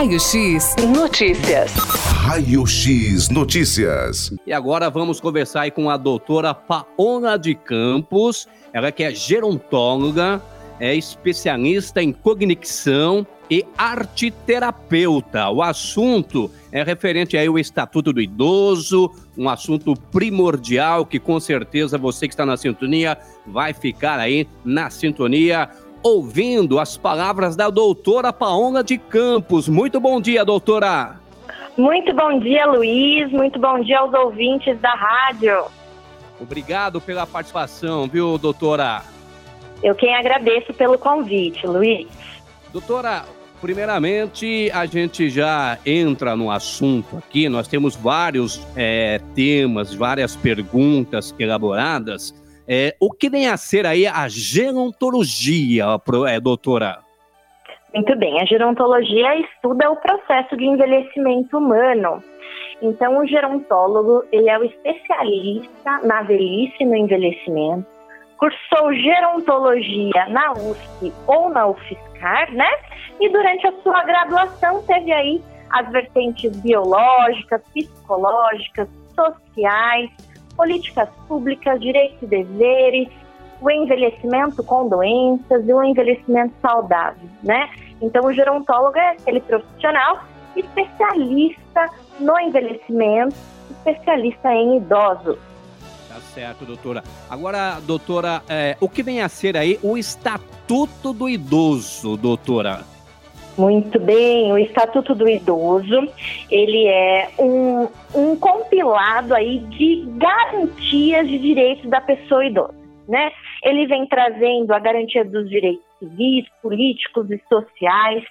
Raio X Notícias. Raio X Notícias. E agora vamos conversar aí com a doutora Paola de Campos, ela que é gerontóloga, é especialista em cognição e arteterapeuta. O assunto é referente aí ao Estatuto do Idoso, um assunto primordial que com certeza você que está na sintonia vai ficar aí na sintonia ouvindo as palavras da doutora Paola de Campos. Muito bom dia, doutora. Muito bom dia, Luiz. Muito bom dia aos ouvintes da rádio. Obrigado pela participação, viu, doutora? Eu quem agradeço pelo convite, Luiz. Doutora, primeiramente a gente já entra no assunto aqui. Nós temos vários é, temas, várias perguntas elaboradas. É, o que vem a ser aí a gerontologia, é, doutora? Muito bem, a gerontologia estuda o processo de envelhecimento humano. Então, o gerontólogo ele é o especialista na velhice e no envelhecimento. Cursou gerontologia na USP ou na UFSCar, né? E durante a sua graduação teve aí as vertentes biológicas, psicológicas, sociais, políticas públicas, direitos e deveres, o envelhecimento com doenças e o envelhecimento saudável, né? Então, o gerontólogo é aquele profissional especialista no envelhecimento, especialista em idosos. Tá certo, doutora. Agora, doutora, é, o que vem a ser aí o Estatuto do Idoso, doutora? Muito bem, o Estatuto do Idoso, ele é um, um compilado aí de garantias de direitos da pessoa idosa, né? Ele vem trazendo a garantia dos direitos civis, políticos e sociais.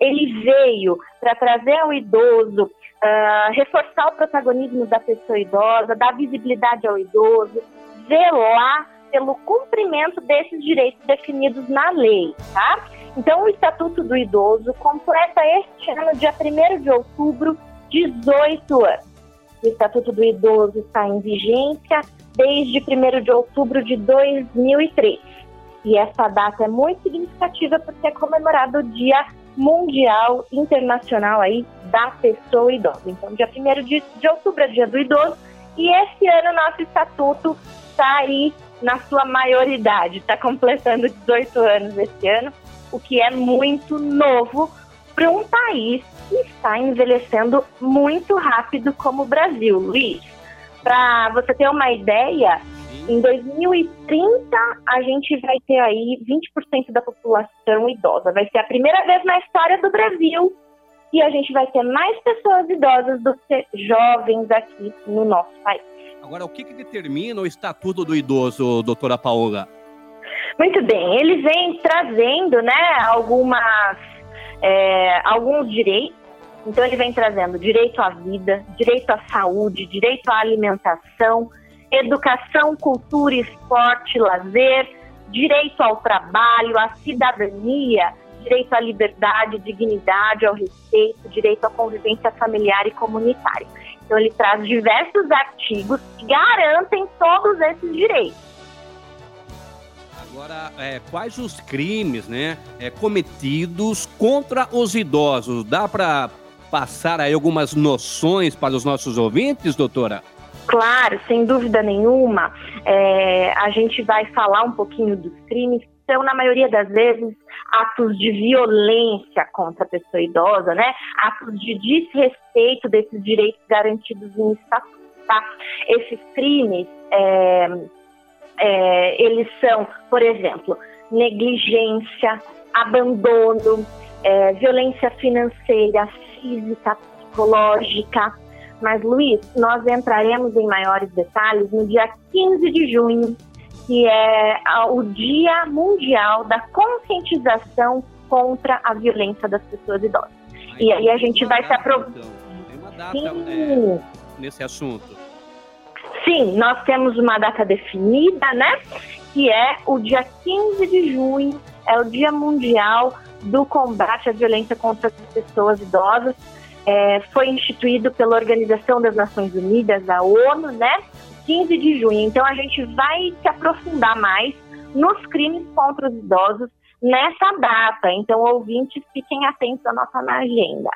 Ele veio para trazer ao idoso, uh, reforçar o protagonismo da pessoa idosa, dar visibilidade ao idoso, zelar pelo cumprimento desses direitos definidos na lei, tá? Então, o Estatuto do Idoso completa este ano, dia 1 de outubro, 18 anos. O Estatuto do Idoso está em vigência desde 1 de outubro de 2003. E essa data é muito significativa porque é comemorado o Dia Mundial Internacional aí da Pessoa Idosa. Então, dia 1 de, de outubro é Dia do Idoso e esse ano nosso estatuto está aí na sua maioridade, está completando 18 anos esse ano o que é muito novo para um país que está envelhecendo muito rápido como o Brasil, Luiz. Para você ter uma ideia, em 2030 a gente vai ter aí 20% da população idosa. Vai ser a primeira vez na história do Brasil que a gente vai ter mais pessoas idosas do que jovens aqui no nosso país. Agora, o que, que determina o estatuto do idoso, doutora Paola? Muito bem, ele vem trazendo né, algumas, é, alguns direitos. Então, ele vem trazendo direito à vida, direito à saúde, direito à alimentação, educação, cultura, esporte, lazer, direito ao trabalho, à cidadania, direito à liberdade, dignidade, ao respeito, direito à convivência familiar e comunitária. Então, ele traz diversos artigos que garantem todos esses direitos. Agora, é, quais os crimes né, é, cometidos contra os idosos? Dá para passar aí algumas noções para os nossos ouvintes, doutora? Claro, sem dúvida nenhuma. É, a gente vai falar um pouquinho dos crimes são, na maioria das vezes, atos de violência contra a pessoa idosa, né? Atos de desrespeito desses direitos garantidos em estatuto, tá? Esses crimes é, é, eles são, por exemplo, negligência, abandono, é, violência financeira, física, psicológica. Mas, Luiz, nós entraremos em maiores detalhes no dia 15 de junho, que é o Dia Mundial da Conscientização contra a Violência das Pessoas Idosas. Aí, e aí a gente vai se aprofundar. Então. Tem uma data é, nesse assunto. Sim, nós temos uma data definida, né? Que é o dia 15 de junho, é o Dia Mundial do Combate à Violência contra as Pessoas Idosas. É, foi instituído pela Organização das Nações Unidas, a ONU, né? 15 de junho. Então a gente vai se aprofundar mais nos crimes contra os idosos nessa data. Então, ouvintes, fiquem atentos à nossa agenda.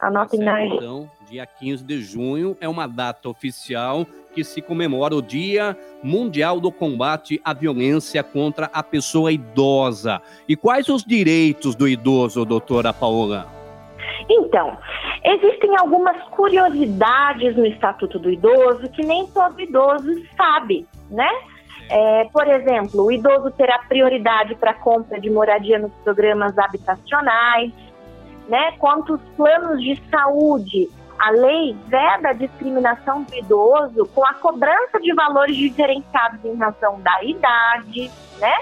Anotem Certo, na agenda. Então, dia 15 de junho é uma data oficial que se comemora o Dia Mundial do Combate à Violência contra a Pessoa Idosa. E quais os direitos do idoso, doutora Paola? Então, existem algumas curiosidades no Estatuto do Idoso que nem todo idoso sabe, né? É, por exemplo, o idoso terá prioridade para compra de moradia nos programas habitacionais, né? Quanto os planos de saúde, a lei veda a discriminação do idoso com a cobrança de valores diferenciados em razão da idade, né?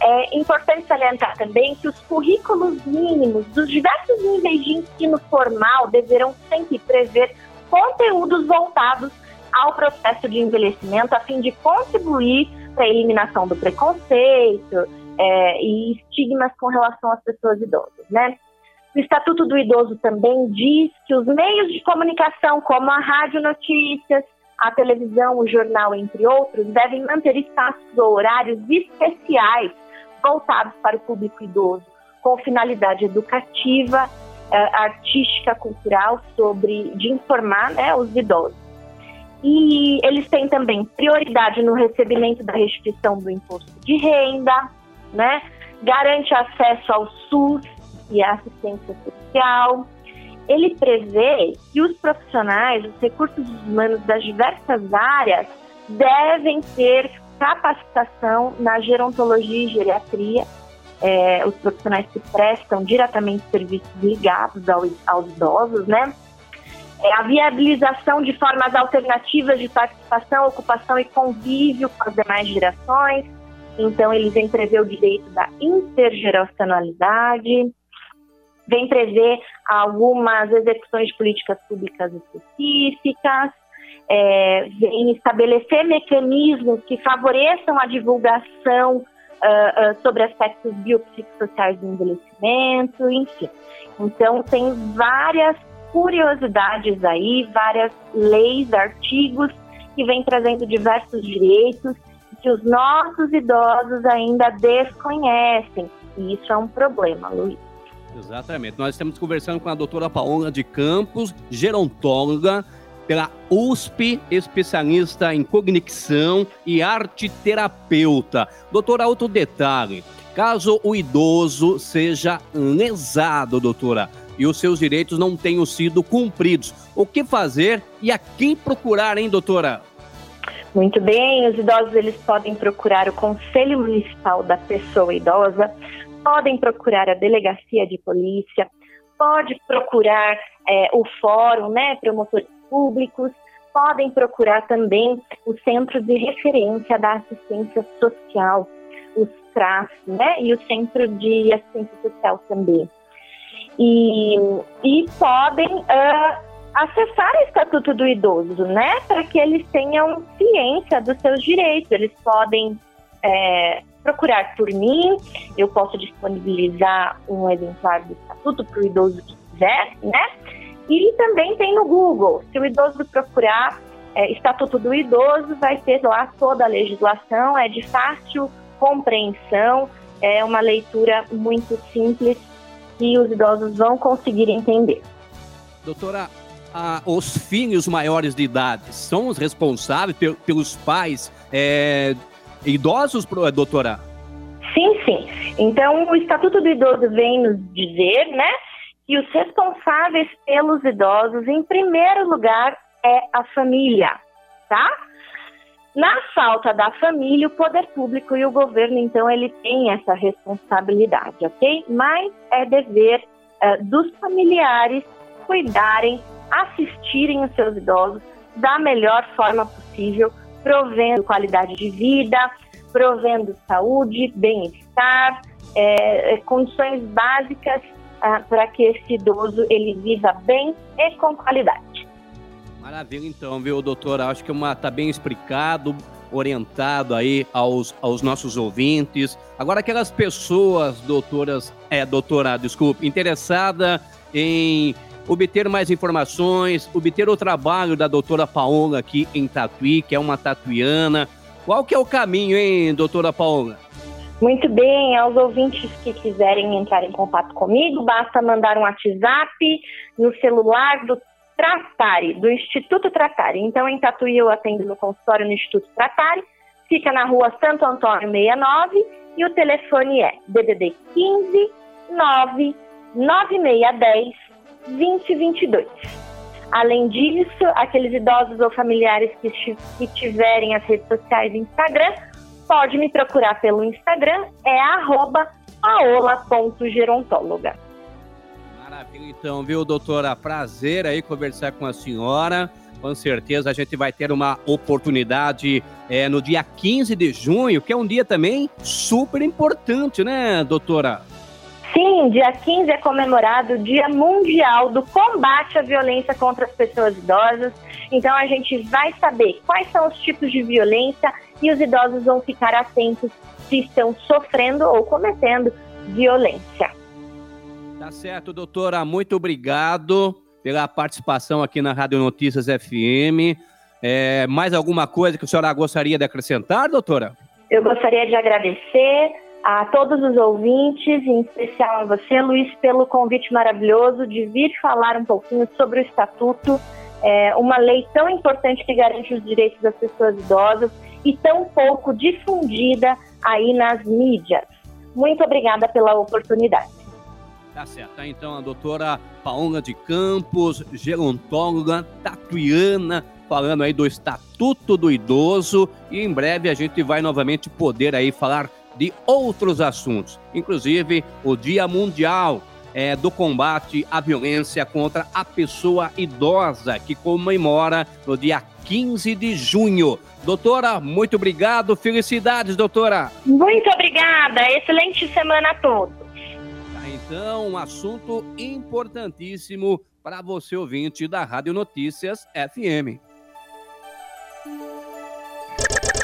É importante salientar também que os currículos mínimos dos diversos níveis de ensino formal deverão sempre prever conteúdos voltados ao processo de envelhecimento, a fim de contribuir para a eliminação do preconceito é, e estigmas com relação às pessoas idosas, né? O Estatuto do Idoso também diz que os meios de comunicação, como a rádio notícias, a televisão, o jornal, entre outros, devem manter espaços ou horários especiais voltados para o público idoso, com finalidade educativa, eh, artística, cultural, sobre de informar né, os idosos. E eles têm também prioridade no recebimento da restituição do imposto de renda, né? garante acesso ao SUS e à assistência social. Ele prevê que os profissionais, os recursos humanos das diversas áreas devem ter capacitação na gerontologia e geriatria, é, os profissionais que prestam diretamente serviços ligados ao, aos idosos, né? É, a viabilização de formas alternativas de participação, ocupação e convívio com as demais gerações. Então, eles vêm prever o direito da intergeracionalidade, vem prever algumas execuções de políticas públicas específicas, é, vem estabelecer mecanismos que favoreçam a divulgação uh, uh, sobre aspectos biopsicossociais do envelhecimento, enfim. Então, tem várias curiosidades aí, várias leis, artigos que vêm trazendo diversos direitos que os nossos idosos ainda desconhecem. E isso é um problema, Luiz. Exatamente. Nós estamos conversando com a doutora Paola de Campos, gerontóloga pela USP, especialista em cognição e arte terapeuta. Doutora, outro detalhe. Caso o idoso seja lesado, doutora, e os seus direitos não tenham sido cumpridos, o que fazer e a quem procurar, hein, doutora? Muito bem, os idosos eles podem procurar o Conselho Municipal da Pessoa Idosa, podem procurar a Delegacia de Polícia, pode procurar é, o Fórum, né, promotores públicos, podem procurar também o Centro de Referência da Assistência Social, os CRAS, né, e o Centro de Assistência Social também. E, e podem uh, acessar o Estatuto do Idoso, né, para que eles tenham ciência dos seus direitos. Eles podem é, procurar por mim, eu posso disponibilizar um exemplar do Estatuto para o idoso que quiser, né? E também tem no Google. Se o idoso procurar é, Estatuto do Idoso, vai ter lá toda a legislação, é de fácil compreensão, é uma leitura muito simples que os idosos vão conseguir entender. Doutora, os filhos maiores de idade são os responsáveis pelos pais é, idosos, doutora? Sim, sim. Então, o Estatuto do Idoso vem nos dizer, né, que os responsáveis pelos idosos, em primeiro lugar, é a família, tá? Na falta da família, o poder público e o governo, então, ele tem essa responsabilidade, ok? Mas é dever uh, dos familiares cuidarem, assistirem os seus idosos da melhor forma possível, provendo qualidade de vida, provendo saúde, bem-estar, é, condições básicas ah, para que esse idoso ele viva bem e com qualidade. Maravilha, então, viu, doutora? Acho que uma tá bem explicado, orientado aí aos, aos nossos ouvintes. Agora, aquelas pessoas, doutoras, é, doutora, desculpe, interessada em obter mais informações, obter o trabalho da doutora Paola aqui em Tatuí, que é uma tatuiana. Qual que é o caminho, hein, doutora Paola? Muito bem, aos ouvintes que quiserem entrar em contato comigo, basta mandar um WhatsApp no celular do Tratari, do Instituto Tratari. Então, em Tatuí, eu atendo no consultório no Instituto Tratari, fica na rua Santo Antônio 69 e o telefone é DDD 15 9 9610 2022. Além disso, aqueles idosos ou familiares que, que tiverem as redes sociais e Instagram, pode me procurar pelo Instagram, é arroba paola.gerontóloga. Maravilha, então, viu, doutora? Prazer aí conversar com a senhora. Com certeza a gente vai ter uma oportunidade é, no dia 15 de junho, que é um dia também super importante, né, doutora? Sim, dia 15 é comemorado o Dia Mundial do Combate à Violência contra as Pessoas Idosas. Então a gente vai saber quais são os tipos de violência e os idosos vão ficar atentos se estão sofrendo ou cometendo violência. Tá certo, doutora. Muito obrigado pela participação aqui na Rádio Notícias FM. É, mais alguma coisa que a senhora gostaria de acrescentar, doutora? Eu gostaria de agradecer a todos os ouvintes, em especial a você, Luiz, pelo convite maravilhoso de vir falar um pouquinho sobre o Estatuto, é, uma lei tão importante que garante os direitos das pessoas idosas e tão pouco difundida aí nas mídias. Muito obrigada pela oportunidade. Tá certo. Tá, então, a doutora Paola de Campos, gerontóloga tatuiana, falando aí do Estatuto do Idoso e em breve a gente vai novamente poder aí falar de outros assuntos, inclusive o Dia Mundial é, do Combate à Violência contra a Pessoa Idosa, que comemora no dia 15 de junho. Doutora, muito obrigado. Felicidades, doutora. Muito obrigada. Excelente semana a todos. Tá, então, um assunto importantíssimo para você ouvinte da Rádio Notícias FM.